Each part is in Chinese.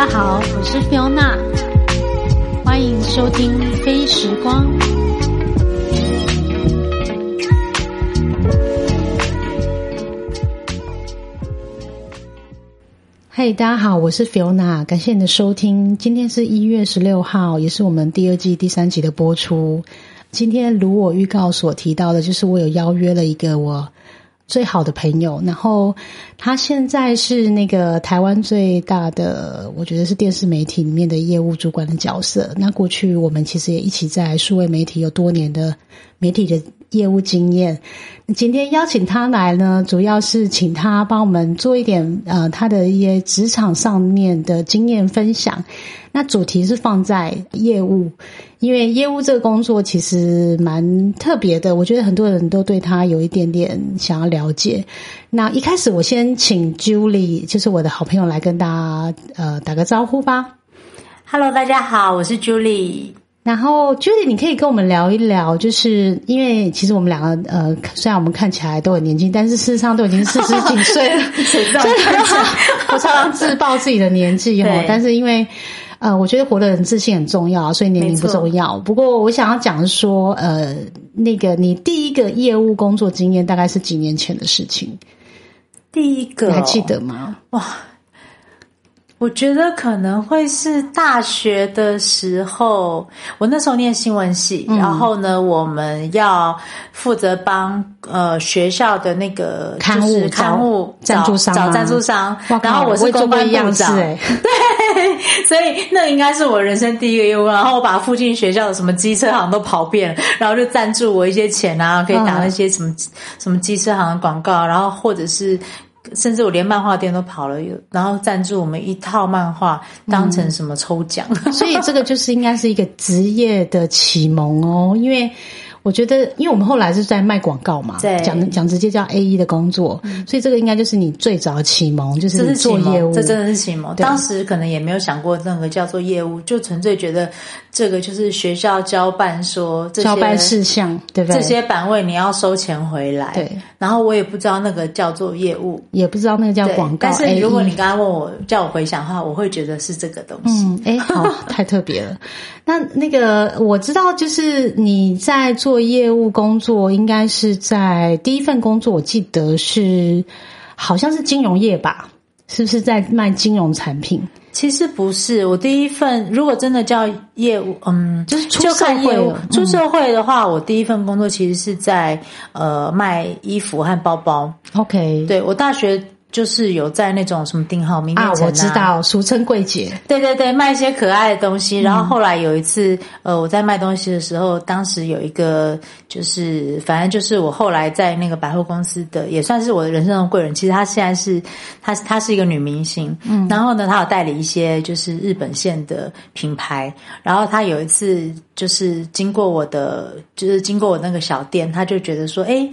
大家好，我是 Fiona，欢迎收听《飞时光》。嘿，大家好，我是 Fiona，感谢你的收听。今天是一月十六号，也是我们第二季第三集的播出。今天如我预告所提到的，就是我有邀约了一个我。最好的朋友，然后他现在是那个台湾最大的，我觉得是电视媒体里面的业务主管的角色。那过去我们其实也一起在数位媒体有多年的媒体的业务经验。今天邀请他来呢，主要是请他帮我们做一点呃他的一些职场上面的经验分享。那主题是放在业务。因为业务这个工作其实蛮特别的，我觉得很多人都对他有一点点想要了解。那一开始我先请 Julie，就是我的好朋友来跟大家呃打个招呼吧。Hello，大家好，我是 Julie。然后 Judy，你可以跟我们聊一聊，就是因为其实我们两个呃，虽然我们看起来都很年轻，但是事实上都已经四十几岁了。谁知道？我常常自曝自己的年纪哈，但是因为。呃，我觉得活得很自信很重要，所以年龄不重要。不过我想要讲说，呃，那个你第一个业务工作经验大概是几年前的事情？第一个你还记得吗？哇！我觉得可能会是大学的时候，我那时候念新闻系，然后呢，我们要负责帮呃学校的那个刊物刊物赞助商找赞助商，然后我是公关部长，对，所以那应该是我人生第一个业务。然后我把附近学校的什么机车行都跑遍了，然后就赞助我一些钱啊，可以打那些什么什么机车行的广告，然后或者是。甚至我连漫画店都跑了，然后赞助我们一套漫画，当成什么抽奖，所以这个就是应该是一个职业的启蒙哦，因为。我觉得，因为我们后来是在卖广告嘛，讲讲直接叫 A E 的工作，所以这个应该就是你最早启蒙，就是做业务，这真的是启蒙。当时可能也没有想过任何叫做业务，就纯粹觉得这个就是学校交办说交办事项，对不对？这些版位你要收钱回来，对。然后我也不知道那个叫做业务，也不知道那个叫广告。但是如果你刚刚问我叫我回想的话，我会觉得是这个东西。嗯，哎，好，太特别了。那那个我知道，就是你在做。做业务工作应该是在第一份工作，我记得是好像是金融业吧？是不是在卖金融产品？其实不是，我第一份如果真的叫业务，嗯，就是出社会。出社会的话，我第一份工作其实是在呃卖衣服和包包。OK，对我大学。就是有在那种什么定号名店啊，我知道，俗称柜姐。对对对，卖一些可爱的东西。然后后来有一次，呃，我在卖东西的时候，当时有一个，就是反正就是我后来在那个百货公司的，也算是我的人生中贵人。其实她现在是，她她是一个女明星。嗯。然后呢，她有代理一些就是日本线的品牌。然后她有一次就是经过我的，就是经过我那个小店，她就觉得说，哎。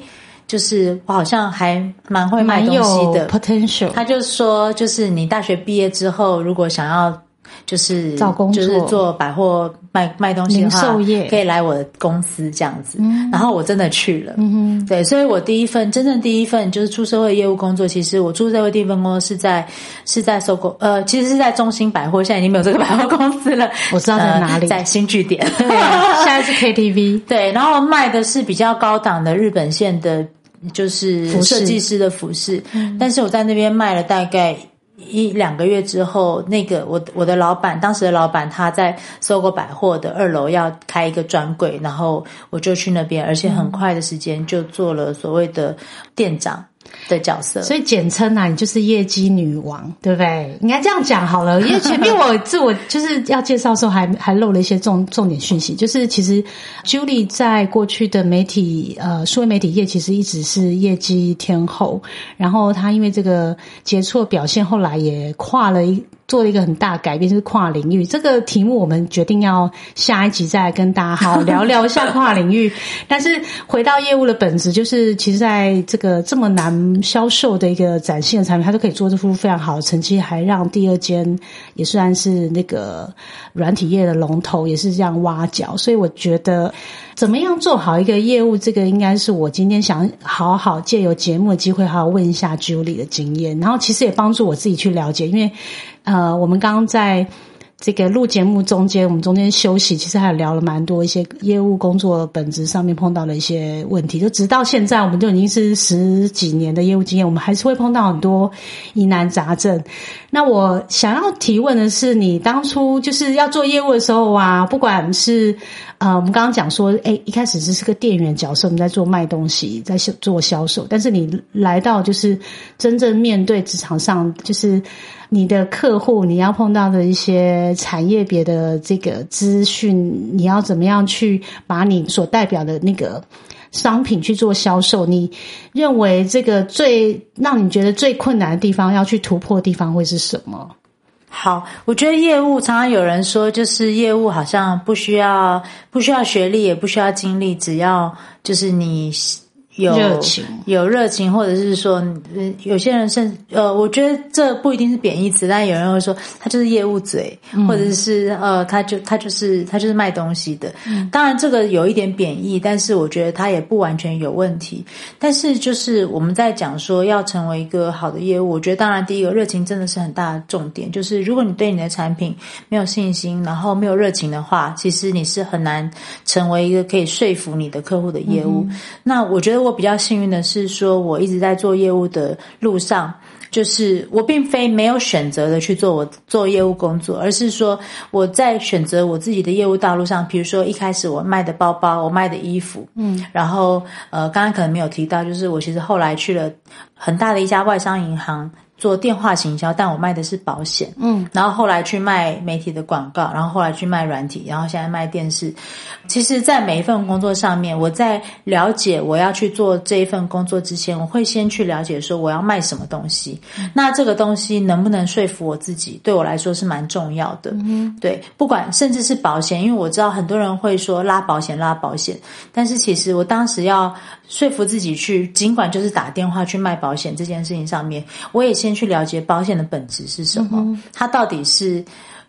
就是我好像还蛮会卖东西的，potential。他就说，就是你大学毕业之后，如果想要就是找工作，就是做百货卖卖东西的话，可以来我的公司这样子。然后我真的去了，嗯对，所以我第一份真正第一份就是出社会业务工作，其实我出社会第一份工作是在是在收购，呃，其实是在中心百货，现在已经没有这个百货公司了。我知道在哪里，在新据点，现在是 KTV。对，然后卖的是比较高档的日本线的。就是设计师的服饰，但是我在那边卖了大概一两个月之后，那个我我的老板，当时的老板他在搜狗百货的二楼要开一个专柜，然后我就去那边，而且很快的时间就做了所谓的店长。的角色，所以简称啊，你就是业绩女王，对不对？应该这样讲好了。因为前面我自我就是要介绍的时候，还还漏了一些重重点讯息，就是其实 Julie 在过去的媒体呃，数位媒体业其实一直是业绩天后，然后她因为这个杰出表现，后来也跨了一。做了一个很大改变，就是跨领域这个题目，我们决定要下一集再跟大家好好聊聊一下跨领域。但是回到业务的本质，就是其实在这个这么难销售的一个崭新的产品，它都可以做出非常好的成绩，还让第二间也算是那个软体业的龙头，也是这样挖角。所以我觉得。怎么样做好一个业务？这个应该是我今天想好好借由节目的机会，好好问一下 Julie 的经验，然后其实也帮助我自己去了解，因为呃，我们刚刚在。这个录节目中间，我们中间休息，其实还聊了蛮多一些业务工作本质上面碰到的一些问题。就直到现在，我们就已经是十几年的业务经验，我们还是会碰到很多疑难杂症。那我想要提问的是，你当初就是要做业务的时候啊，不管是呃，我们刚刚讲说，哎，一开始只是个店员角色，我们在做卖东西，在做销售，但是你来到就是真正面对职场上，就是。你的客户，你要碰到的一些产业别的这个资讯，你要怎么样去把你所代表的那个商品去做销售？你认为这个最让你觉得最困难的地方，要去突破的地方会是什么？好，我觉得业务常常有人说，就是业务好像不需要不需要学历，也不需要经历，只要就是你。有热情，有热情，或者是说，有些人甚呃，我觉得这不一定是贬义词，但有人会说他就是业务嘴，或者是呃，他就他就是他就是卖东西的。当然，这个有一点贬义，但是我觉得他也不完全有问题。但是就是我们在讲说要成为一个好的业务，我觉得当然第一个热情真的是很大的重点。就是如果你对你的产品没有信心，然后没有热情的话，其实你是很难成为一个可以说服你的客户的业务。那我觉得。我比较幸运的是，说我一直在做业务的路上，就是我并非没有选择的去做我做业务工作，而是说我在选择我自己的业务道路上，比如说一开始我卖的包包，我卖的衣服，嗯，然后呃，刚刚可能没有提到，就是我其实后来去了很大的一家外商银行。做电话行销，但我卖的是保险，嗯，然后后来去卖媒体的广告，然后后来去卖软体，然后现在卖电视。其实，在每一份工作上面，我在了解我要去做这一份工作之前，我会先去了解说我要卖什么东西。那这个东西能不能说服我自己，对我来说是蛮重要的。嗯，对，不管甚至是保险，因为我知道很多人会说拉保险拉保险，但是其实我当时要说服自己去，尽管就是打电话去卖保险这件事情上面，我也先。先去了解保险的本质是什么？它到底是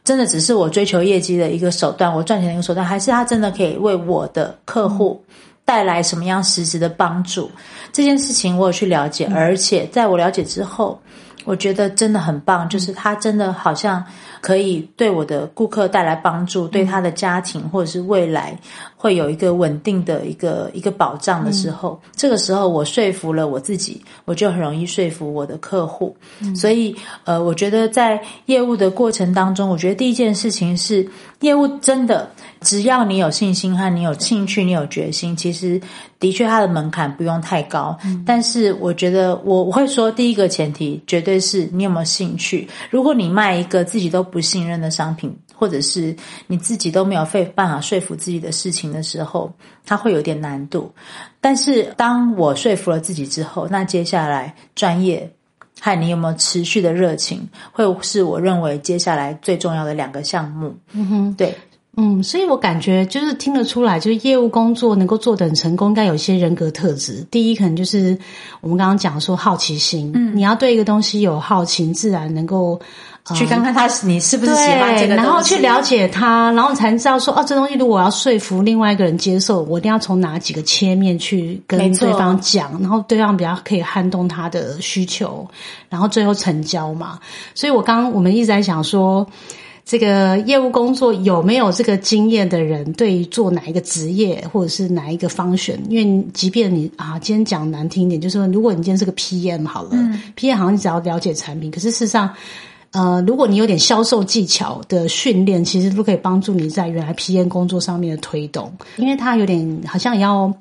真的只是我追求业绩的一个手段，我赚钱的一个手段，还是它真的可以为我的客户带来什么样实质的帮助？这件事情我有去了解，而且在我了解之后，我觉得真的很棒，就是它真的好像。可以对我的顾客带来帮助，对他的家庭或者是未来会有一个稳定的一个一个保障的时候，这个时候我说服了我自己，我就很容易说服我的客户。所以，呃，我觉得在业务的过程当中，我觉得第一件事情是，业务真的只要你有信心和你有兴趣，你有决心，其实的确它的门槛不用太高。但是，我觉得我我会说，第一个前提绝对是你有没有兴趣。如果你卖一个自己都不信任的商品，或者是你自己都没有费办法说服自己的事情的时候，它会有点难度。但是当我说服了自己之后，那接下来专业和你有没有持续的热情，会是我认为接下来最重要的两个项目。嗯哼，对。嗯，所以我感觉就是听得出来，就是业务工作能够做得很成功，应该有一些人格特质。第一，可能就是我们刚刚讲说好奇心，嗯，你要对一个东西有好奇，自然能够去看看他你是不是喜欢这个，然后去了解他，然后才知道说哦，这东西如果要说服另外一个人接受，我一定要从哪几个切面去跟对方讲，然后对方比较可以撼动他的需求，然后最后成交嘛。所以我刚我们一直在想说。这个业务工作有没有这个经验的人，对于做哪一个职业或者是哪一个方选？因为即便你啊，今天讲难听一点，就是说，如果你今天是个 PM 好了，PM 好像你只要了解产品，可是事实上，呃，如果你有点销售技巧的训练，其实都可以帮助你在原来 PM 工作上面的推动，因为它有点好像要。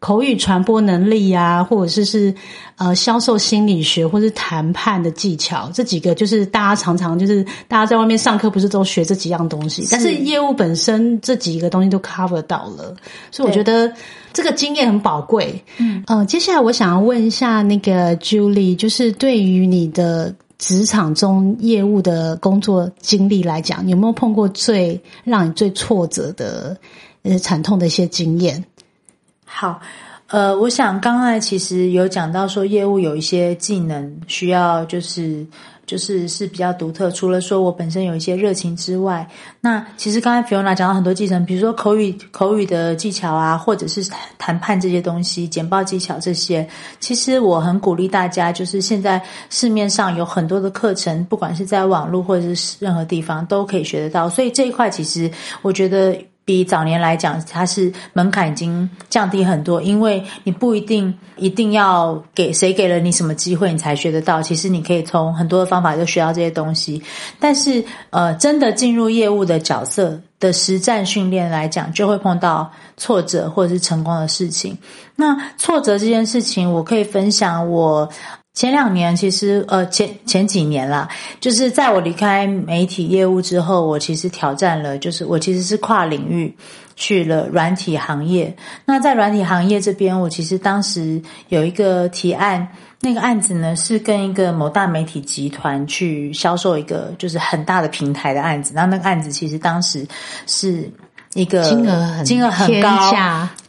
口语传播能力啊，或者是是呃销售心理学，或是谈判的技巧，这几个就是大家常常就是大家在外面上课不是都学这几样东西，但是业务本身这几个东西都 cover 到了，所以我觉得这个经验很宝贵。嗯，呃，接下来我想要问一下那个 Julie，就是对于你的职场中业务的工作经历来讲，有没有碰过最让你最挫折的呃惨痛的一些经验？好，呃，我想刚才其实有讲到说，业务有一些技能需要，就是。就是是比较独特。除了说我本身有一些热情之外，那其实刚才 Fiona 讲到很多技能，比如说口语口语的技巧啊，或者是谈判这些东西、简报技巧这些，其实我很鼓励大家，就是现在市面上有很多的课程，不管是在网络或者是任何地方都可以学得到。所以这一块其实我觉得。比早年来讲，它是门槛已经降低很多，因为你不一定一定要给谁给了你什么机会，你才学得到。其实你可以从很多的方法就学到这些东西。但是，呃，真的进入业务的角色的实战训练来讲，就会碰到挫折或者是成功的事情。那挫折这件事情，我可以分享我。前两年其实呃前前几年啦，就是在我离开媒体业务之后，我其实挑战了，就是我其实是跨领域去了软体行业。那在软体行业这边，我其实当时有一个提案，那个案子呢是跟一个某大媒体集团去销售一个就是很大的平台的案子。然后那个案子其实当时是。一个金额很金额很高，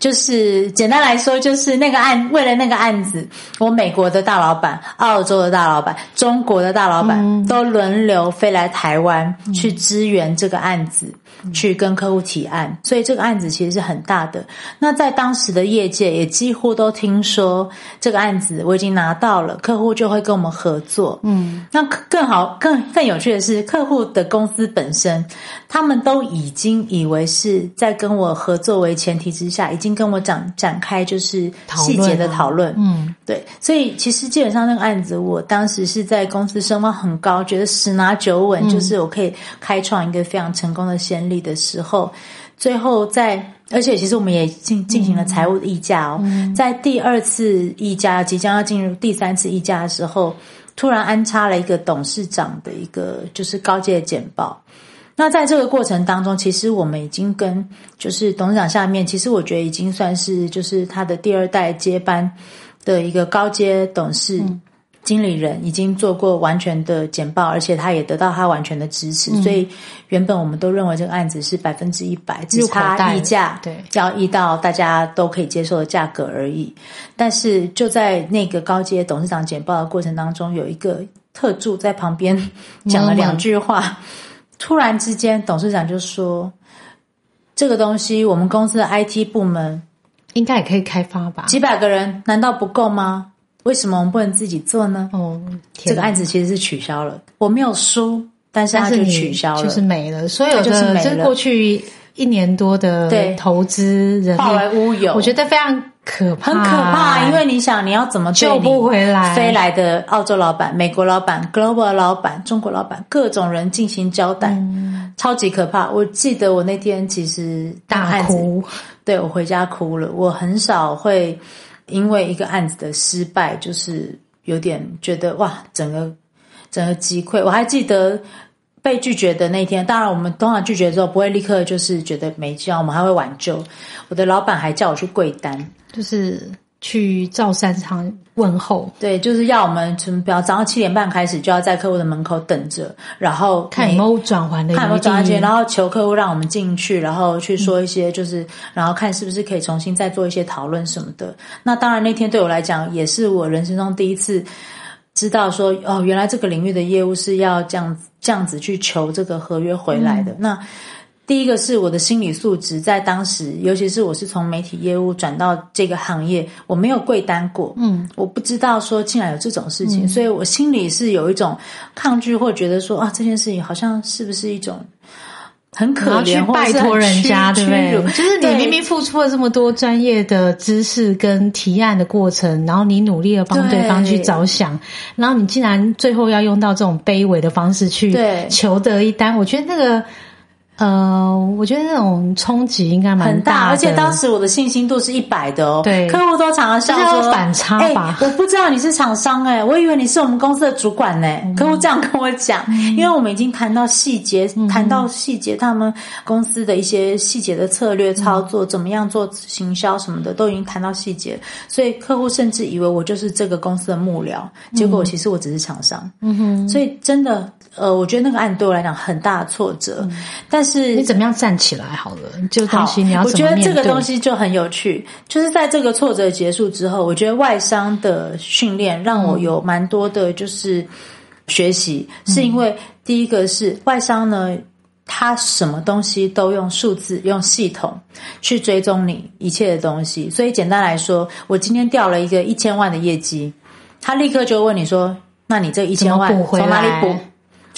就是简单来说，就是那个案为了那个案子，我美国的大老板、澳洲的大老板、中国的大老板都轮流飞来台湾去支援这个案子，去跟客户提案，所以这个案子其实是很大的。那在当时的业界也几乎都听说这个案子我已经拿到了，客户就会跟我们合作。嗯，那更好、更更有趣的是，客户的公司本身，他们都已经以为是。在跟我合作为前提之下，已经跟我展展开就是细节的讨论。嗯，对，所以其实基本上那个案子，我当时是在公司声望很高，觉得十拿九稳，就是我可以开创一个非常成功的先例的时候，最后在而且其实我们也进进行了财务的议价哦，在第二次议价即将要进入第三次议价的时候，突然安插了一个董事长的一个就是高阶简报。那在这个过程当中，其实我们已经跟就是董事长下面，其实我觉得已经算是就是他的第二代接班的一个高阶董事经理人，已经做过完全的简报，而且他也得到他完全的支持。所以原本我们都认为这个案子是百分之一百，只差溢价，对交易到大家都可以接受的价格而已。但是就在那个高阶董事长简报的过程当中，有一个特助在旁边讲了两句话。突然之间，董事长就说：“这个东西，我们公司的 IT 部门应该也可以开发吧？几百个人，难道不够吗？为什么我们不能自己做呢？”哦，这个案子其实是取消了，我没有输，但是它就取消了，就是没了。所有就是没了。过去一年多的投资人化为乌有，我觉得非常。可怕，很可怕，因为你想，你要怎么救不回来？飞来的澳洲老板、美国老板、Global 老板、中国老板，各种人进行交代，超级可怕。我记得我那天其实大哭，对我回家哭了。我很少会因为一个案子的失败，就是有点觉得哇，整个整个击溃。我还记得。被拒绝的那天，当然我们通常拒绝之后不会立刻就是觉得没救，我们还会挽救。我的老板还叫我去跪单，就是去赵三仓问候。对，就是要我们从比早上七点半开始就要在客户的门口等着，然后看有没有转还的，看有没有转还然后求客户让我们进去，然后去说一些就是，然后看是不是可以重新再做一些讨论什么的。那当然那天对我来讲也是我人生中第一次。知道说哦，原来这个领域的业务是要这样这样子去求这个合约回来的。那第一个是我的心理素质，在当时，尤其是我是从媒体业务转到这个行业，我没有跪单过，嗯，我不知道说竟然有这种事情，所以我心里是有一种抗拒，或觉得说啊，这件事情好像是不是一种。很可怜，拜托人家，对不对？就是你明明付出了这么多专业的知识跟提案的过程，然后你努力的帮对方去着想，然后你竟然最后要用到这种卑微的方式去求得一单，我觉得那个。呃，我觉得那种冲击应该蛮大，而且当时我的信心度是一百的哦。对，客户都常常笑说反差吧。我不知道你是厂商哎，我以为你是我们公司的主管呢。客户这样跟我讲，因为我们已经谈到细节，谈到细节，他们公司的一些细节的策略操作，怎么样做行销什么的，都已经谈到细节，所以客户甚至以为我就是这个公司的幕僚，结果其实我只是厂商。嗯哼，所以真的。呃，我觉得那个案对我来讲很大的挫折，但是你怎么样站起来好了？就东西你要我觉得这个东西就很有趣，就是在这个挫折结束之后，我觉得外商的训练让我有蛮多的，就是学习，是因为第一个是外商呢，他什么东西都用数字、用系统去追踪你一切的东西。所以简单来说，我今天掉了一个一千万的业绩，他立刻就问你说：“那你这一千万从哪里补？”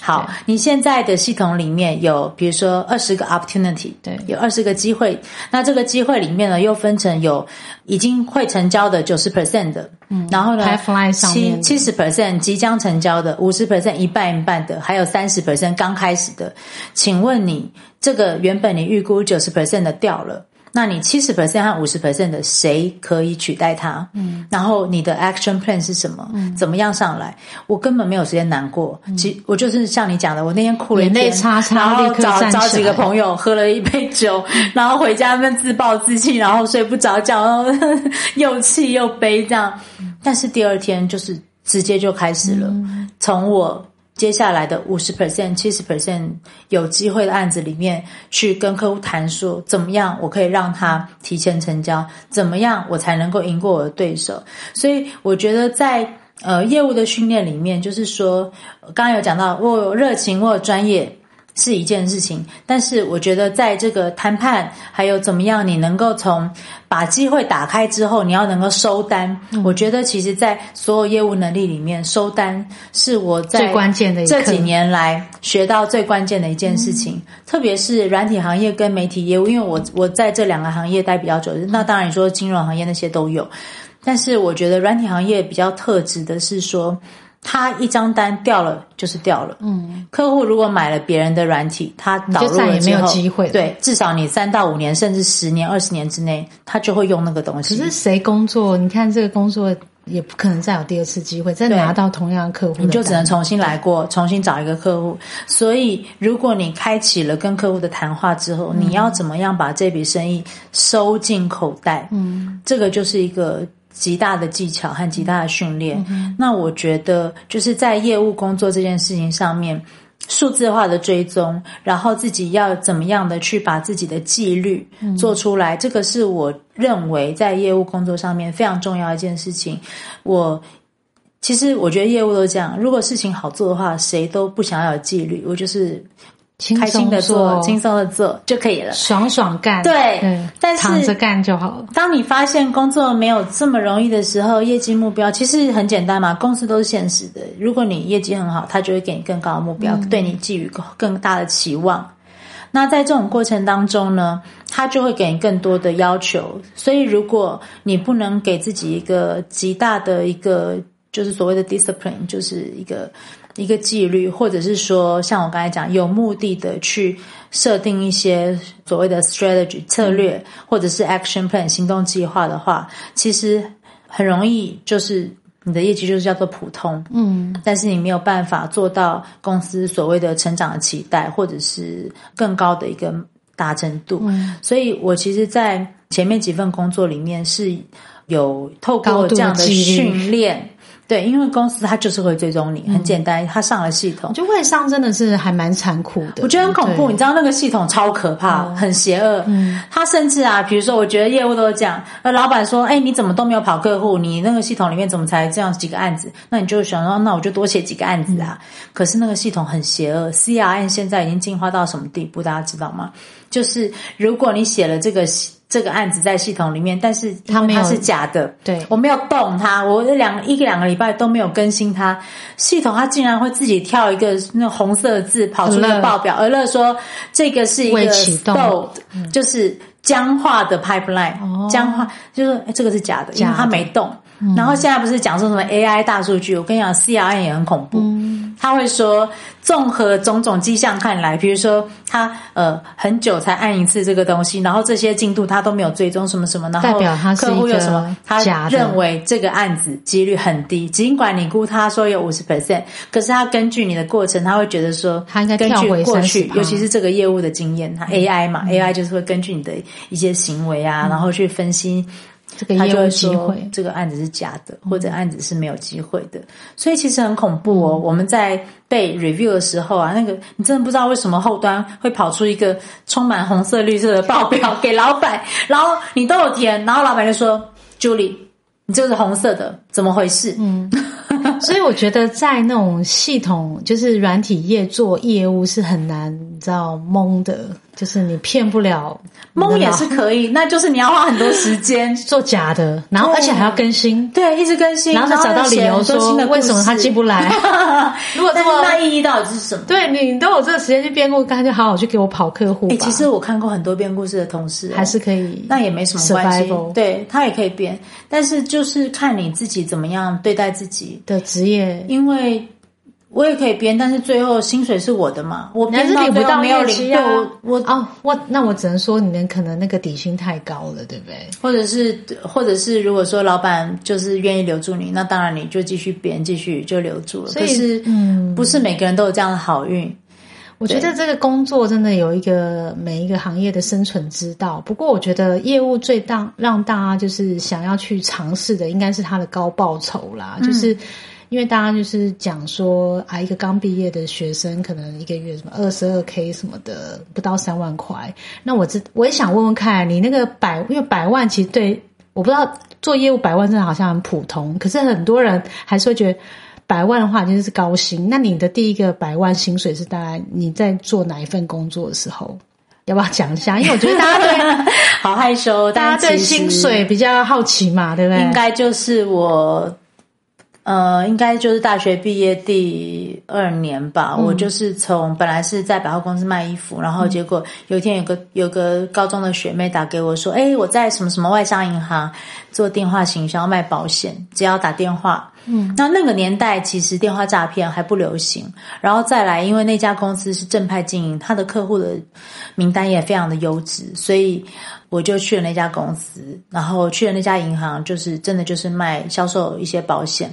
好，你现在的系统里面有，比如说二十个 opportunity，对，有二十个机会。那这个机会里面呢，又分成有已经会成交的九十 percent 的，嗯，然后呢，七七十 percent 即将成交的，五十 percent 一半一半的，还有三十 percent 刚开始的。请问你这个原本你预估九十 percent 的掉了？那你七十 percent 和五十 percent 的谁可以取代他？嗯，然后你的 action plan 是什么？嗯，怎么样上来？我根本没有时间难过。其我就是像你讲的，我那天哭了一天，然后找找几个朋友喝了一杯酒，然后回家们自暴自弃，然后睡不着觉，然后 又气又悲这样。但是第二天就是直接就开始了，从我。接下来的五十 percent、七十 percent 有机会的案子里面，去跟客户谈说，怎么样我可以让他提前成交？怎么样我才能够赢过我的对手？所以我觉得在呃业务的训练里面，就是说刚刚有讲到，我有热情，我有专业。是一件事情，但是我觉得在这个谈判，还有怎么样，你能够从把机会打开之后，你要能够收单。我觉得其实，在所有业务能力里面，收单是我在最关键的这几年来学到最关键的一件事情。特别是软体行业跟媒体业务，因为我我在这两个行业待比较久，那当然你说金融行业那些都有，但是我觉得软体行业比较特质的是说。他一张单掉了就是掉了。嗯，客户如果买了别人的软体，他导入了之后，对，至少你三到五年，甚至十年、二十年之内，他就会用那个东西。可是谁工作？你看这个工作也不可能再有第二次机会，再拿到同样的客户，你就只能重新来过，重新找一个客户。所以，如果你开启了跟客户的谈话之后，你要怎么样把这笔生意收进口袋？嗯，这个就是一个。极大的技巧和极大的训练，那我觉得就是在业务工作这件事情上面，数字化的追踪，然后自己要怎么样的去把自己的纪律做出来，这个是我认为在业务工作上面非常重要一件事情。我其实我觉得业务都这样，如果事情好做的话，谁都不想要有纪律。我就是。开心的做，轻松的做就可以了，爽爽干。对，但是躺着干就好了。当你发现工作没有这么容易的时候，业绩目标其实很简单嘛，公司都是现实的。如果你业绩很好，他就会给你更高的目标，对你寄予更大的期望。那在这种过程当中呢，他就会给你更多的要求。所以，如果你不能给自己一个极大的一个，就是所谓的 discipline，就是一个。一个纪律，或者是说，像我刚才讲，有目的的去设定一些所谓的 strategy 策略，或者是 action plan 行动计划的话，其实很容易就是你的业绩就是叫做普通，嗯，但是你没有办法做到公司所谓的成长的期待，或者是更高的一个达成度。嗯所以我其实，在前面几份工作里面是有透过这样的训练。对，因为公司它就是会追踪你，很简单，它上了系统，就会上真的是还蛮残酷的。我觉得很恐怖，你知道那个系统超可怕，很邪恶。嗯，他甚至啊，比如说，我觉得业务都是这样，那老板说：“哎，你怎么都没有跑客户？你那个系统里面怎么才这样几个案子？”那你就想说：“那我就多写几个案子啊。”可是那个系统很邪恶，CRM 现在已经进化到什么地步？大家知道吗？就是如果你写了这个。这个案子在系统里面，但是它它是假的，对。我没有动它，我两一个两个礼拜都没有更新它，系统它竟然会自己跳一个那红色的字跑出一个报表，而乐说这个是一个 stalled，就是僵化的 pipeline，僵化就是这个是假的，因为它没动。然后现在不是讲说什么 AI 大数据？我跟你讲，CRM 也很恐怖。他会说，综合种种迹象看来，比如说他呃很久才按一次这个东西，然后这些进度他都没有追踪什么什么，然后客户有什么，他认为这个案子几率很低。尽管你估他说有五十 percent，可是他根据你的过程，他会觉得说，他应该根据过去，尤其是这个业务的经验，他 AI 嘛，AI 就是会根据你的一些行为啊，然后去分析。这个业务机会，这个案子是假的，或者案子是没有机会的，所以其实很恐怖哦。我们在被 review 的时候啊，那个你真的不知道为什么后端会跑出一个充满红色、绿色的报表给老板，然后你都有填，然后老板就说：“Julie，你这个是红色的，怎么回事？” 嗯。所以我觉得在那种系统，就是软体业做业务是很难，你知道蒙的，就是你骗不了。蒙也是可以，那就是你要花很多时间 做假的，然后而且还要更新，对，一直更新，然后再找到理由说为什么他进不来。如果这么那意义到底是什么？对你都有这个时间去编故，干脆好好去给我跑客户。哎，其实我看过很多编故事的同事，还是可以，那也没什么关系。对他也可以编，但是就是看你自己怎么样对待自己的职业，因为。我也可以编，但是最后薪水是我的嘛？我还是领不到没有领啊！我哦，我那我只能说你们可能那个底薪太高了，对不对？或者是，或者是，如果说老板就是愿意留住你，那当然你就继续编，继续就留住了。可是，嗯，不是每个人都有这样的好运。我觉得这个工作真的有一个每一个行业的生存之道。不过，我觉得业务最大让大家就是想要去尝试的，应该是它的高报酬啦，就是。因为大家就是讲说啊，一个刚毕业的学生可能一个月什么二十二 k 什么的，不到三万块。那我这我也想问问看你那个百，因为百万其实对我不知道做业务百万真的好像很普通，可是很多人还是会觉得百万的话就是高薪。那你的第一个百万薪水是大概你在做哪一份工作的时候？要不要讲一下？因为我觉得大家对 好害羞，大家对薪水比较好奇嘛，对不对？应该就是我。呃，应该就是大学毕业第二年吧。我就是从本来是在百货公司卖衣服，然后结果有一天有个有个高中的学妹打给我说：“哎，我在什么什么外商银行做电话行销卖保险，只要打电话。”嗯，那那个年代其实电话诈骗还不流行，然后再来，因为那家公司是正派经营，他的客户的名单也非常的优质，所以。我就去了那家公司，然后去了那家银行，就是真的就是卖销售一些保险。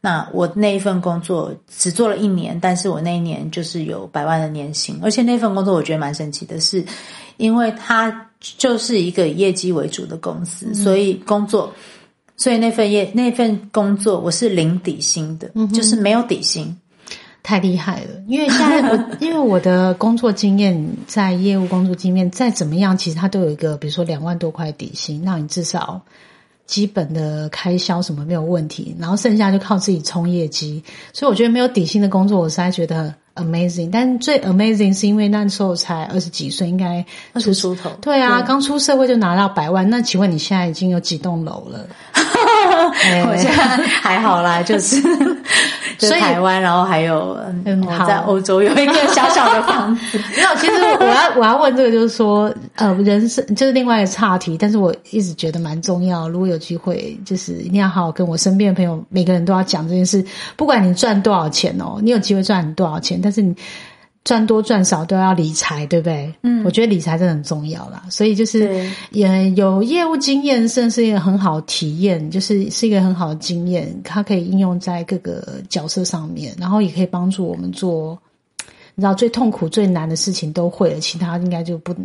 那我那一份工作只做了一年，但是我那一年就是有百万的年薪，而且那份工作我觉得蛮神奇的，是因为它就是一个以业绩为主的公司，所以工作，所以那份业那份工作我是零底薪的，就是没有底薪。太厉害了，因为现在我 因为我的工作经验，在业务工作经验再怎么样，其实它都有一个，比如说两万多块底薪，那你至少基本的开销什么没有问题，然后剩下就靠自己冲业绩。所以我觉得没有底薪的工作，我实在觉得 amazing。但最 amazing 是因为那时候才二十几岁，应该二十出头，对啊，刚出社会就拿到百万。那请问你现在已经有几栋楼了？我现在还好啦，就是。所以台湾，然后还有嗯，在欧洲有一个小小的房子。没有，其实我要我要问这个，就是说，呃，人生就是另外一个岔题，但是我一直觉得蛮重要。如果有机会，就是一定要好好跟我身边的朋友，每个人都要讲这件事。不管你赚多少钱哦，你有机会赚多少钱，但是你。赚多赚少都要理财，对不对？嗯，我觉得理财真的很重要啦。所以就是也有业务经验，甚至是一个很好体验，就是是一个很好的经验，它可以应用在各个角色上面，然后也可以帮助我们做，你知道最痛苦、最难的事情都会了，其他应该就不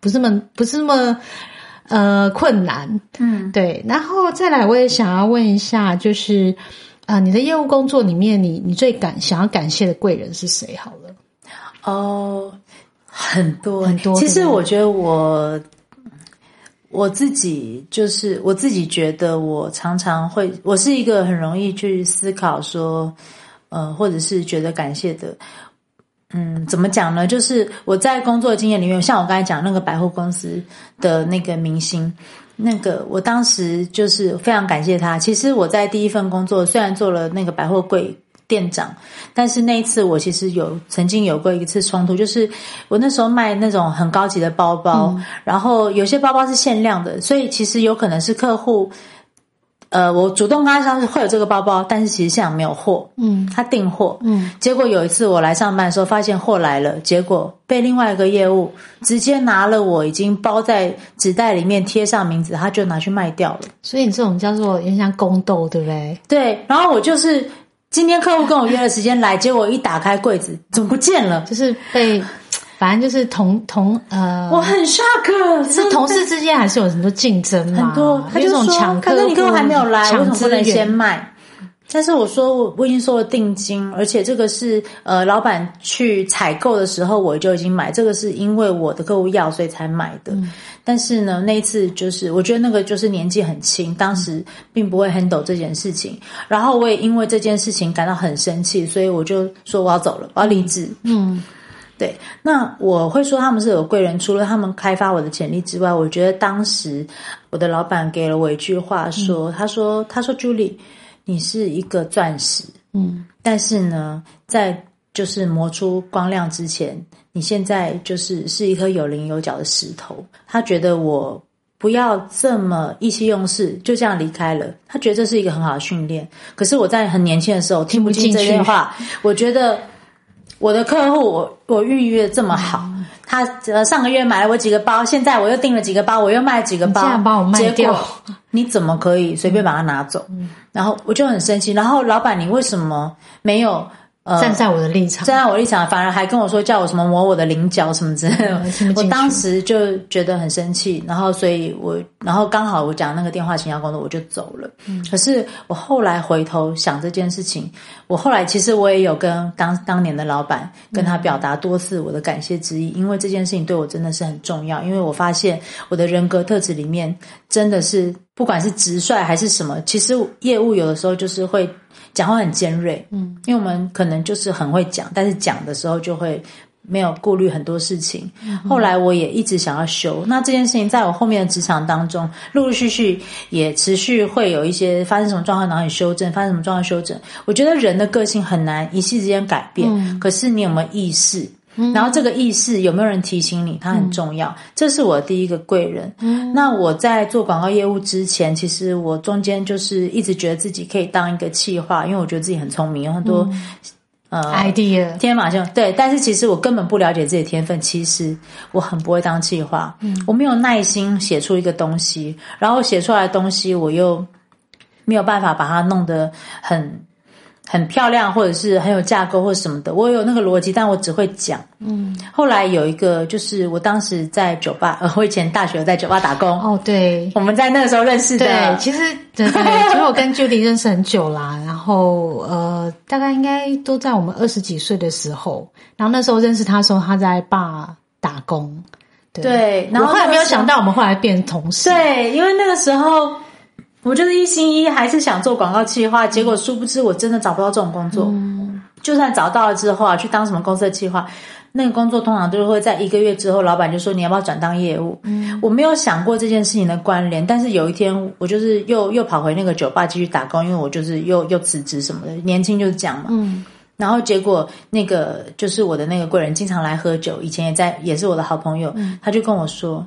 不是那么不是那么呃困难。嗯，对。然后再来，我也想要问一下，就是啊，你的业务工作里面，你你最感想要感谢的贵人是谁？好了。哦，很多很多。其实我觉得我我自己就是我自己觉得我常常会，我是一个很容易去思考说，呃，或者是觉得感谢的。嗯，怎么讲呢？就是我在工作经验里面，像我刚才讲那个百货公司的那个明星，那个我当时就是非常感谢他。其实我在第一份工作虽然做了那个百货柜。店长，但是那一次我其实有曾经有过一次冲突，就是我那时候卖那种很高级的包包，然后有些包包是限量的，所以其实有可能是客户，呃，我主动跟他说会有这个包包，但是其实现场没有货，嗯，他订货，嗯，结果有一次我来上班的时候发现货来了，结果被另外一个业务直接拿了我已经包在纸袋里面贴上名字，他就拿去卖掉了，所以你这种叫做有点像宫斗，对不对？对，然后我就是。今天客户跟我约了时间来，结果一打开柜子，怎么不见了？就是被，反正就是同同呃，我很 shock，是同事之间还是有很多竞争嘛？很多，他就说，抢客你客户还没有来，为什么不能先卖？但是我说我我已经收了定金，而且这个是呃老板去采购的时候我就已经买，这个是因为我的客户要所以才买的。但是呢，那一次就是我觉得那个就是年纪很轻，当时并不会 handle 这件事情，然后我也因为这件事情感到很生气，所以我就说我要走了，我要离职。嗯。对，那我会说他们是有贵人，除了他们开发我的潜力之外，我觉得当时我的老板给了我一句话，说：“他说，他说，Julie，你是一个钻石，嗯，但是呢，在就是磨出光亮之前，你现在就是是一颗有棱有角的石头。他觉得我不要这么意气用事，就这样离开了。他觉得这是一个很好的训练。可是我在很年轻的时候听不进这些话，我觉得。”我的客户，我我预约这么好，他呃上个月买了我几个包，现在我又订了几个包，我又卖几个包，这样把我卖掉，你怎么可以随便把它拿走？然后我就很生气，然后老板，你为什么没有？站在我的立场，站在我立场，反而还跟我说叫我什么磨我的菱角什么之类的，我当时就觉得很生气，然后所以我，然后刚好我讲那个电话形销工作，我就走了。可是我后来回头想这件事情，我后来其实我也有跟当当年的老板跟他表达多次我的感谢之意，因为这件事情对我真的是很重要，因为我发现我的人格特质里面真的是不管是直率还是什么，其实业务有的时候就是会。讲话很尖锐，嗯，因为我们可能就是很会讲，但是讲的时候就会没有顾虑很多事情。后来我也一直想要修，那这件事情在我后面的职场当中，陆陆续续也持续会有一些发生什么状况，然后你修正，发生什么状况修正。我觉得人的个性很难一夕之间改变，可是你有没有意识？然后这个意识有没有人提醒你？它很重要。这是我第一个贵人。那我在做广告业务之前，其实我中间就是一直觉得自己可以当一个企划，因为我觉得自己很聪明，有很多呃 idea 天马行对。但是其实我根本不了解自己的天分，其实我很不会当计划。嗯我没有耐心写出一个东西，然后写出来的东西我又没有办法把它弄得很。很漂亮，或者是很有架构，或者什么的。我有那个逻辑，但我只会讲。嗯。后来有一个，就是我当时在酒吧，呃，我以前大学在酒吧打工。哦，对。我们在那个时候认识的。对，其实对对，其实我跟 Judy 认识很久啦。然后呃，大概应该都在我们二十几岁的时候。然后那时候认识他的时候，他在爸打工。对。然后后来没有想到，我们后来变同事。对，因为那个时候。我就是一心一意，还是想做广告企划，结果殊不知我真的找不到这种工作。嗯就算找到了之后啊，去当什么公司的企划，那个工作通常都是会在一个月之后，老板就说你要不要转当业务。嗯我没有想过这件事情的关联，但是有一天我就是又又跑回那个酒吧继续打工，因为我就是又又辞职什么的，年轻就是这样嘛。然后结果那个就是我的那个贵人，经常来喝酒，以前也在也是我的好朋友，他就跟我说。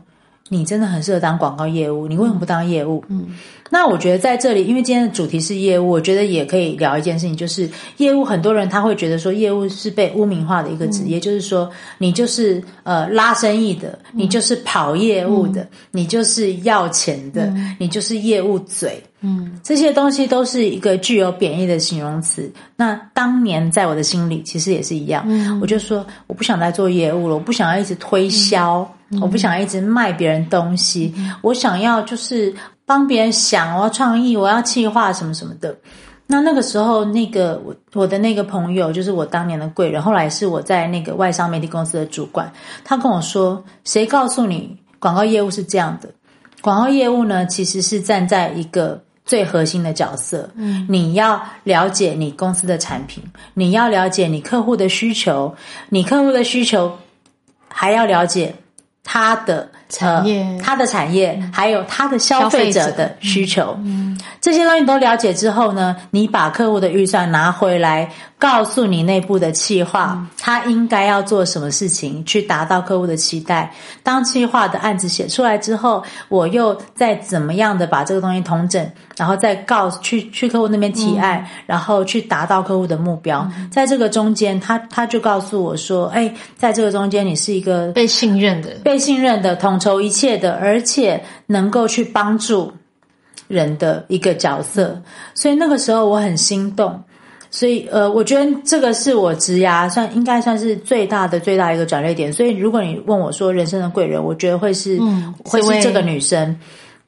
你真的很适合当广告业务，你为什么不当业务？嗯，那我觉得在这里，因为今天的主题是业务，我觉得也可以聊一件事情，就是业务，很多人他会觉得说业务是被污名化的一个职业，就是说你就是呃拉生意的，你就是跑业务的，你就是要钱的，你就是业务嘴。嗯，这些东西都是一个具有贬义的形容词。那当年在我的心里，其实也是一样。嗯，我就说我不想再做业务了，我不想要一直推销，我不想要一直卖别人东西，我想要就是帮别人想，我要创意，我要企划什么什么的。那那个时候，那个我我的那个朋友，就是我当年的贵人，后来是我在那个外商媒体公司的主管，他跟我说：“谁告诉你广告业务是这样的？广告业务呢，其实是站在一个。”最核心的角色，嗯，你要了解你公司的产品，你要了解你客户的需求，你客户的需求还要了解他的产业，他的产业，还有他的消费者的需求，嗯，这些东西都了解之后呢，你把客户的预算拿回来。告诉你内部的企划，他应该要做什么事情去达到客户的期待。当企划的案子写出来之后，我又再怎么样的把这个东西通整，然后再告去去客户那边提案，然后去达到客户的目标。在这个中间，他他就告诉我说：“哎，在这个中间，你是一个被信任的、被信任的、统筹一切的，而且能够去帮助人的一个角色。”所以那个时候我很心动。所以，呃，我觉得这个是我职涯算应该算是最大的最大一个转捩点。所以，如果你问我说人生的贵人，我觉得会是会是这个女生。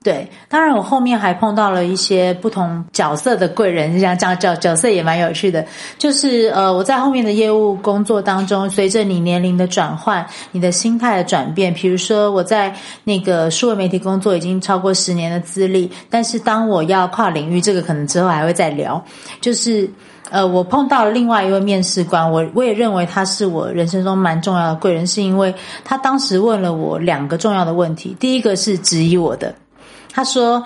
对，当然我后面还碰到了一些不同角色的贵人，这样讲角角色也蛮有趣的。就是呃，我在后面的业务工作当中，随着你年龄的转换，你的心态的转变，比如说我在那个数位媒体工作已经超过十年的资历，但是当我要跨领域，这个可能之后还会再聊。就是呃，我碰到了另外一位面试官，我我也认为他是我人生中蛮重要的贵人，是因为他当时问了我两个重要的问题，第一个是质疑我的。他说：“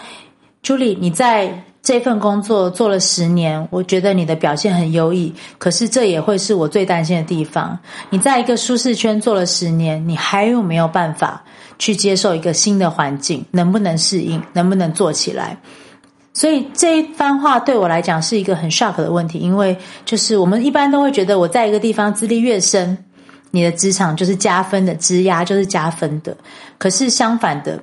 朱莉，你在这份工作做了十年，我觉得你的表现很优异。可是这也会是我最担心的地方。你在一个舒适圈做了十年，你还有没有办法去接受一个新的环境？能不能适应？能不能做起来？所以这一番话对我来讲是一个很 shock 的问题，因为就是我们一般都会觉得我在一个地方资历越深，你的职场就是加分的，职压就是加分的。可是相反的。”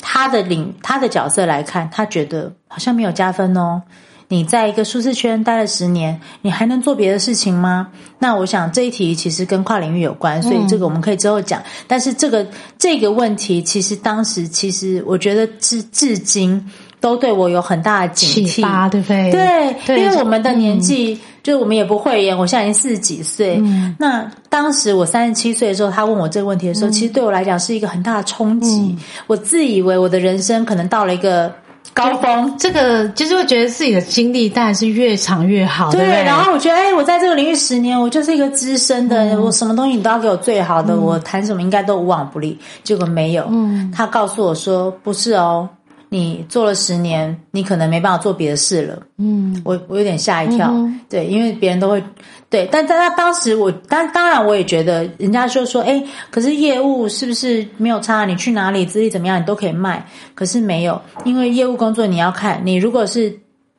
他的领他的角色来看，他觉得好像没有加分哦。你在一个舒适圈待了十年，你还能做别的事情吗？那我想这一题其实跟跨领域有关，所以这个我们可以之后讲。但是这个这个问题，其实当时其实我觉得至至今都对我有很大的警惕，对不对？对，因为我们的年纪。就是我们也不会演，我现在已经四十几岁。那当时我三十七岁的时候，他问我这个问题的时候，其实对我来讲是一个很大的冲击。我自以为我的人生可能到了一个高峰，这个就是会觉得自己的经历当然是越长越好。对，然后我觉得，哎，我在这个领域十年，我就是一个资深的，我什么东西你都要给我最好的，我谈什么应该都无往不利。结果没有，嗯他告诉我说不是哦。你做了十年，你可能没办法做别的事了。嗯，我我有点吓一跳，对，因为别人都会对，但但他当时我，当当然我也觉得，人家就说，哎，可是业务是不是没有差？你去哪里，资历怎么样，你都可以卖。可是没有，因为业务工作你要看，你如果是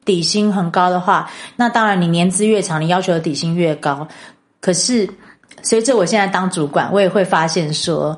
底薪很高的话，那当然你年资越长，你要求的底薪越高。可是随着我现在当主管，我也会发现说，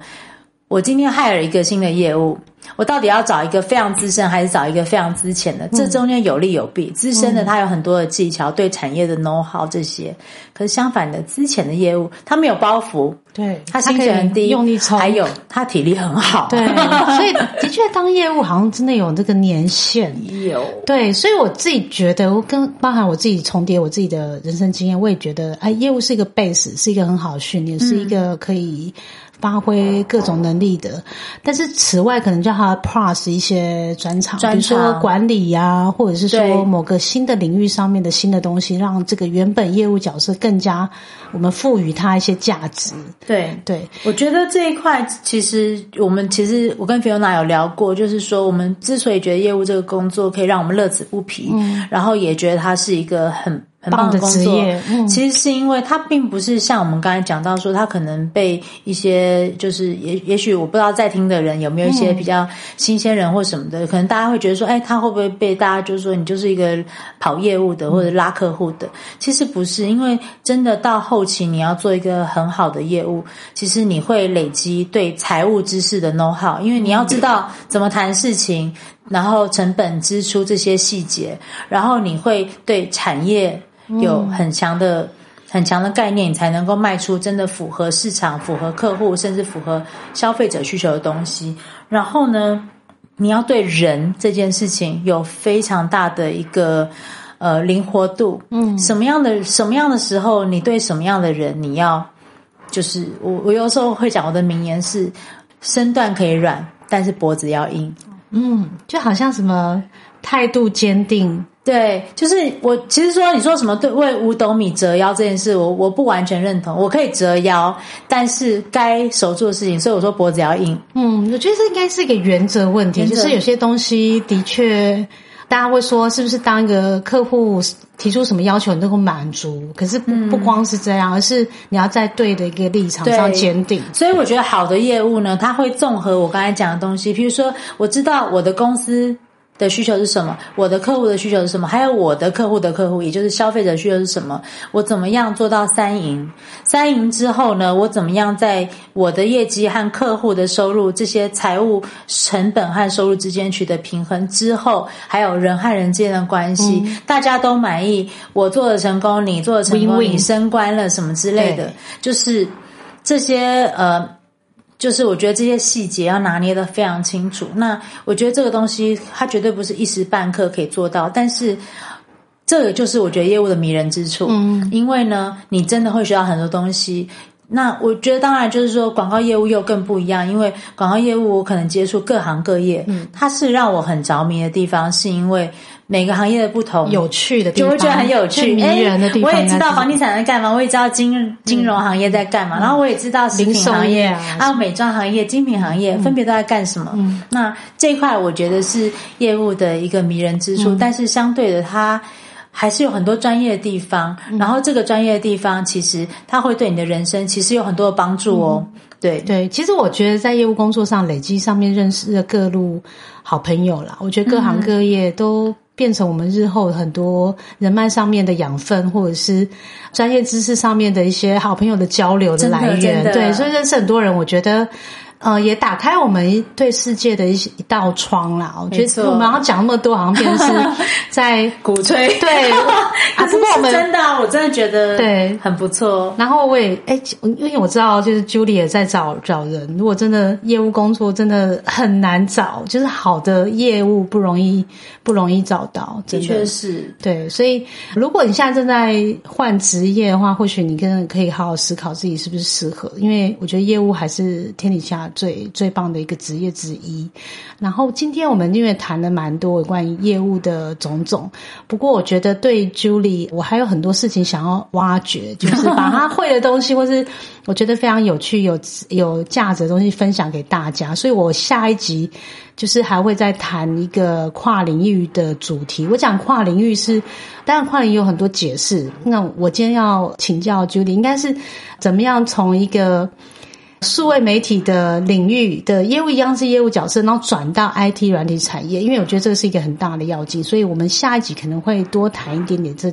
我今天害了一个新的业务。我到底要找一个非常资深，还是找一个非常资浅的？这中间有利有弊。资深的他有很多的技巧，对产业的 know how 这些。可是相反的，资浅的业务他没有包袱，对他薪水很低，用力冲，还有他体力很好。对，所以的确当业务好像真的有这个年限。有对，所以我自己觉得，我跟包含我自己重叠我自己的人生经验，我也觉得，哎，业务是一个 base，是一个很好的训练，是一个可以。发挥各种能力的，但是此外可能叫他 plus 一些专长，比如说管理呀，或者是说某个新的领域上面的新的东西，让这个原本业务角色更加我们赋予他一些价值。对。对，我觉得这一块其实我们其实我跟 Fiona 有聊过，就是说我们之所以觉得业务这个工作可以让我们乐此不疲，嗯，然后也觉得它是一个很。很棒的职业，其实是因为他并不是像我们刚才讲到说，他可能被一些就是也也许我不知道在听的人有没有一些比较新鲜人或什么的，可能大家会觉得说，哎，他会不会被大家就是说你就是一个跑业务的或者拉客户的？其实不是，因为真的到后期你要做一个很好的业务，其实你会累积对财务知识的 know how，因为你要知道怎么谈事情，然后成本支出这些细节，然后你会对产业。有很强的、很强的概念，你才能够卖出真的符合市场、符合客户，甚至符合消费者需求的东西。然后呢，你要对人这件事情有非常大的一个呃灵活度。嗯，什么样的什么样的时候，你对什么样的人，你要就是我我有时候会讲我的名言是：身段可以软，但是脖子要硬。嗯，就好像什么态度坚定。对，就是我其实说你说什么对为五斗米折腰这件事，我我不完全认同。我可以折腰，但是该守住的事情，所以我说脖子要硬。嗯，我觉得这应该是一个原则问题，就是有些东西的确，大家会说是不是当一个客户提出什么要求，你都会满足？可是不不光是这样，而是你要在对的一个立场上坚定。所以我觉得好的业务呢，它会综合我刚才讲的东西，比如说我知道我的公司。的需求是什么？我的客户的需求是什么？还有我的客户的客户，也就是消费者需求是什么？我怎么样做到三赢？三赢之后呢？我怎么样在我的业绩和客户的收入这些财务成本和收入之间取得平衡之后，还有人和人之间的关系，大家都满意，我做的成功，你做的成功，你升官了什么之类的，就是这些呃。就是我觉得这些细节要拿捏的非常清楚。那我觉得这个东西它绝对不是一时半刻可以做到，但是这个就是我觉得业务的迷人之处。嗯，因为呢，你真的会学到很多东西。那我觉得当然就是说，广告业务又更不一样，因为广告业务我可能接触各行各业，嗯，它是让我很着迷的地方，是因为每个行业的不同，有趣的地方，就会觉得很有趣，迷人的地方。我也知道房地产在干嘛，我也知道金金融行业在干嘛，然后我也知道食品行业还有美妆行业、精品行业分别都在干什么。那这一块我觉得是业务的一个迷人之处，但是相对的它。还是有很多专业的地方，然后这个专业的地方，其实它会对你的人生其实有很多的帮助哦。对。对，其实我觉得在业务工作上累积上面认识的各路好朋友啦，我觉得各行各业都变成我们日后很多人脉上面的养分，或者是专业知识上面的一些好朋友的交流的来源。对，所以认识很多人，我觉得。呃，也打开我们对世界的一些一道窗啦。我觉得我们要讲那么多，好像变成是 在鼓吹。对，不过我们真的，我真的觉得对很不错。然后我也哎，因为我知道，就是 Julie 也在找找人。如果真的业务工作真的很难找，就是好的业务不容易不容易找到，的确是。对，所以如果你现在正在换职业的话，或许你跟可以好好思考自己是不是适合。因为我觉得业务还是天底下。最最棒的一个职业之一。然后今天我们因为谈了蛮多关于业务的种种，不过我觉得对 Julie，我还有很多事情想要挖掘，就是把他会的东西，或是我觉得非常有趣、有有价值的东西分享给大家。所以我下一集就是还会再谈一个跨领域的主题。我讲跨领域是，当然跨领域有很多解释。那我今天要请教 Julie，应该是怎么样从一个。数位媒体的领域的业务一样是业务角色，然后转到 IT 软体产业，因为我觉得这个是一个很大的要紧，所以我们下一集可能会多谈一点点这。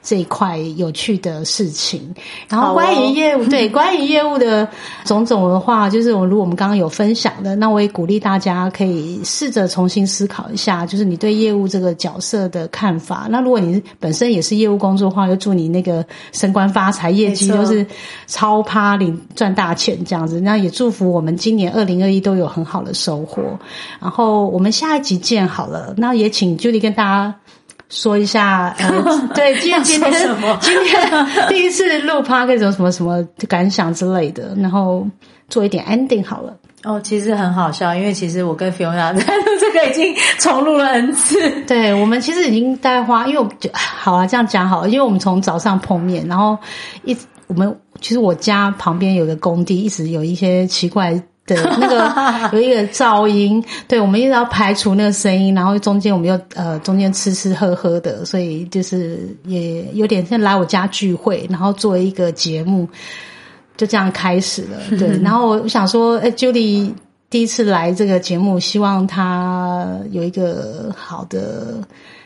这一块有趣的事情，然后关于业务，对 关于业务的种种的话，就是我如果我们刚刚有分享的，那我也鼓励大家可以试着重新思考一下，就是你对业务这个角色的看法。那如果你本身也是业务工作的话，就祝你那个升官发财，业绩都是超趴领赚大钱这样子。那也祝福我们今年二零二一都有很好的收获。然后我们下一集见好了。那也请 Judy 跟大家。说一下，呃，对，今天今天 今天第一次录 p o d 有什么什么感想之类的，然后做一点 ending 好了。哦，其实很好笑，因为其实我跟 Fiona 这个已经重录了 N 次。对，我们其实已经在花，因为我就好啊，这样讲好，了，因为我们从早上碰面，然后一我们其实我家旁边有个工地，一直有一些奇怪。的 那个有一个噪音，对我们一直要排除那个声音，然后中间我们又呃中间吃吃喝喝的，所以就是也有点像来我家聚会，然后做一个节目就这样开始了。对，然后我想说，哎，Judy 第一次来这个节目，希望他有一个好的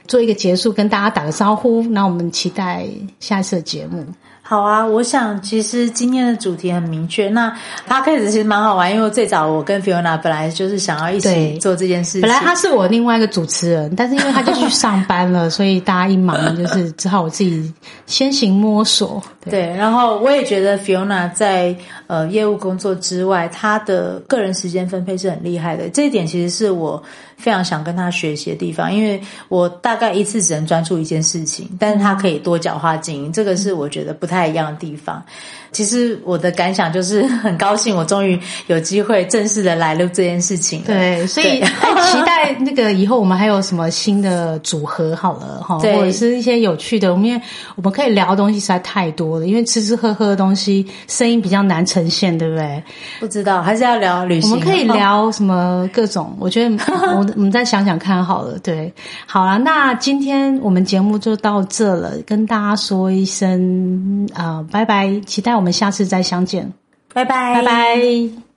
做一个结束，跟大家打个招呼。那我们期待下一次的节目。好啊，我想其实今天的主题很明确。那他开始其实蛮好玩，因为最早我跟 Fiona 本来就是想要一起做这件事情。本来他是我另外一个主持人，但是因为他就去上班了，所以大家一忙就是只好我自己先行摸索。对，然后我也觉得 Fiona 在呃业务工作之外，他的个人时间分配是很厉害的。这一点其实是我非常想跟他学习的地方，因为我大概一次只能专注一件事情，但是他可以多角化经营，这个是我觉得不太一样的地方。其实我的感想就是很高兴，我终于有机会正式的来录这件事情。对，所以期待那个以后我们还有什么新的组合好了哈，或者是一些有趣的。我们因为我们可以聊的东西实在太多了，因为吃吃喝喝的东西声音比较难呈现，对不对？不知道还是要聊旅行。我们可以聊什么各种？我觉得我 我们再想想看好了。对，好了，那今天我们节目就到这了，跟大家说一声啊，拜拜，期待。我们下次再相见，拜拜，拜拜。